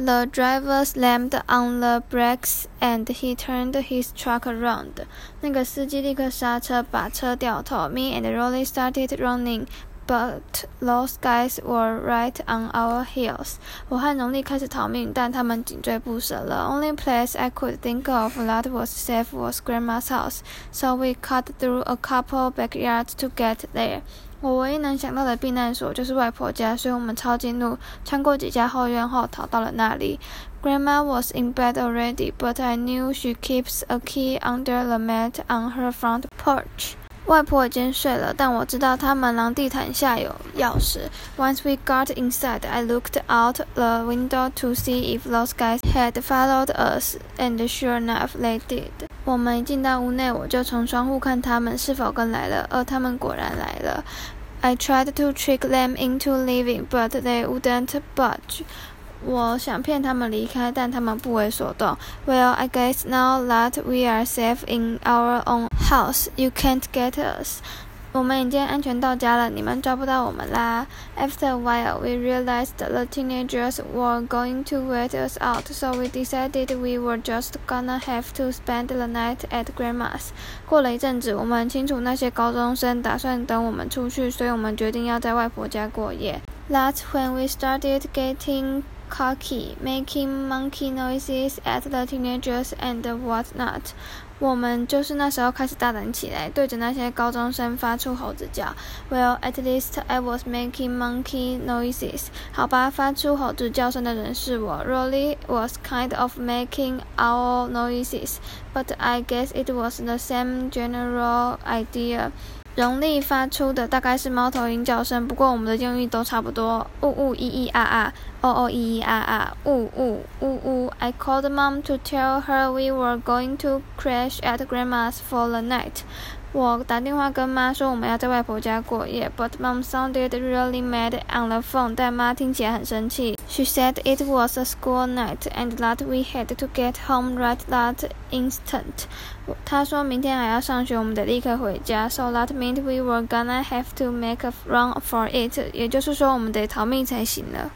The driver slammed on the brakes and he turned his truck around. 那个司机立刻刹车，把车掉头。Me and Rowley started running, but those guys were right on our heels. 我和荣利开始逃命，但他们紧追不舍。The only place I could think of that was safe was Grandma's house, so we cut through a couple backyards to get there. 我唯一能想到的避难所就是外婆家，所以我们抄近路，穿过几家后院后逃到了那里。Grandma was in bed already, but I knew she keeps a key under the mat on her front porch. 外婆已经睡了，但我知道她门廊地毯下有钥匙。Once we got inside, I looked out the window to see if those guys had followed us, and sure enough, they did. 我们一进到屋内，我就从窗户看他们是否跟来了，而他们果然来了。I tried to trick them into leaving, but they wouldn't budge. 我想骗他们离开，但他们不为所动。Well, I guess now that we are safe in our own house, you can't get us. 我们已经安全到家了，你们抓不到我们啦。After a while, we realized the teenagers were going to wait us out, so we decided we were just gonna have to spend the night at Grandma's. 过了一阵子，我们很清楚那些高中生打算等我们出去，所以我们决定要在外婆家过夜。That's when we started getting cocky, making monkey noises at the teenagers and whatnot。我们就是那时候开始大胆起来，对着那些高中生发出猴子叫。Well, at least I was making monkey noises。好吧，发出猴子叫声的人是我。Rowley was kind of making owl noises, but I guess it was the same general idea. 容力发出的大概是猫头鹰叫声，不过我们的用意都差不多。呜呜咿咿啊啊，哦哦咿咿啊啊，呜呜呜呜。I called mom to tell her we were going to crash at grandma's for the night. 我打电话跟妈说我们要在外婆家过夜，but mom sounded really mad on the phone。但妈听起来很生气。She said it was a school night and that we had to get home right that instant。她说明天还要上学，我们得立刻回家。So that meant we were gonna have to make a run for it。也就是说，我们得逃命才行了。